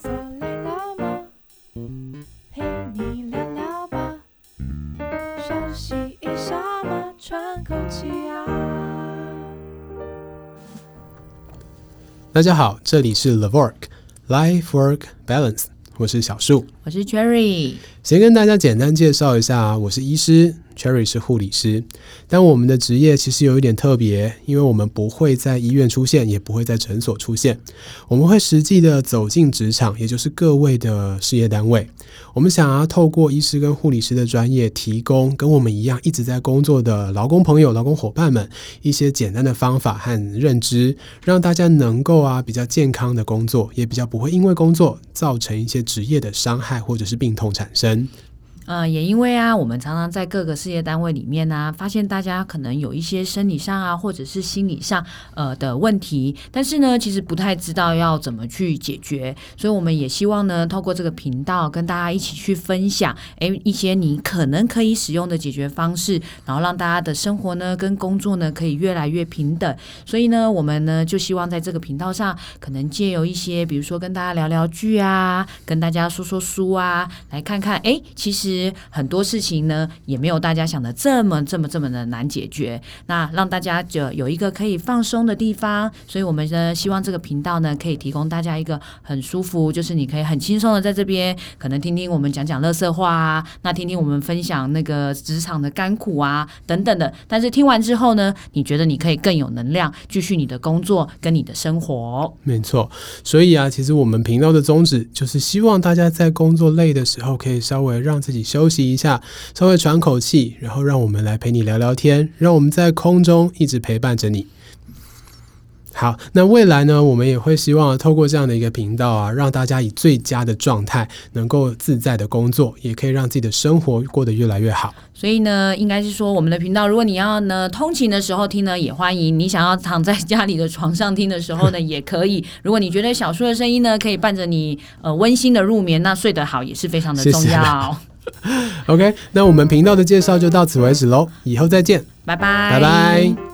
坐累了吗？陪你聊聊吧，休息一下嘛，喘口气啊。大家好，这里是 LIVORK Life Work Balance，我是小树，我是 Cherry。先跟大家简单介绍一下，我是医师。Cherry 是护理师，但我们的职业其实有一点特别，因为我们不会在医院出现，也不会在诊所出现，我们会实际的走进职场，也就是各位的事业单位。我们想要透过医师跟护理师的专业，提供跟我们一样一直在工作的劳工朋友、劳工伙伴们一些简单的方法和认知，让大家能够啊比较健康的工作，也比较不会因为工作造成一些职业的伤害或者是病痛产生。呃，也因为啊，我们常常在各个事业单位里面呢、发现大家可能有一些生理上啊，或者是心理上呃的问题，但是呢，其实不太知道要怎么去解决，所以我们也希望呢，透过这个频道跟大家一起去分享，诶，一些你可能可以使用的解决方式，然后让大家的生活呢跟工作呢可以越来越平等。所以呢，我们呢就希望在这个频道上，可能借由一些，比如说跟大家聊聊剧啊，跟大家说说书啊，来看看，诶，其实。很多事情呢，也没有大家想的这么这么这么的难解决。那让大家就有一个可以放松的地方，所以我们呢希望这个频道呢可以提供大家一个很舒服，就是你可以很轻松的在这边，可能听听我们讲讲乐色话啊，那听听我们分享那个职场的甘苦啊等等的。但是听完之后呢，你觉得你可以更有能量，继续你的工作跟你的生活。没错，所以啊，其实我们频道的宗旨就是希望大家在工作累的时候，可以稍微让自己。休息一下，稍微喘口气，然后让我们来陪你聊聊天，让我们在空中一直陪伴着你。好，那未来呢，我们也会希望透过这样的一个频道啊，让大家以最佳的状态，能够自在的工作，也可以让自己的生活过得越来越好。所以呢，应该是说我们的频道，如果你要呢通勤的时候听呢，也欢迎；你想要躺在家里的床上听的时候呢，也可以。如果你觉得小说的声音呢，可以伴着你呃温馨的入眠，那睡得好也是非常的重要。OK，那我们频道的介绍就到此为止喽，以后再见，拜拜，拜拜。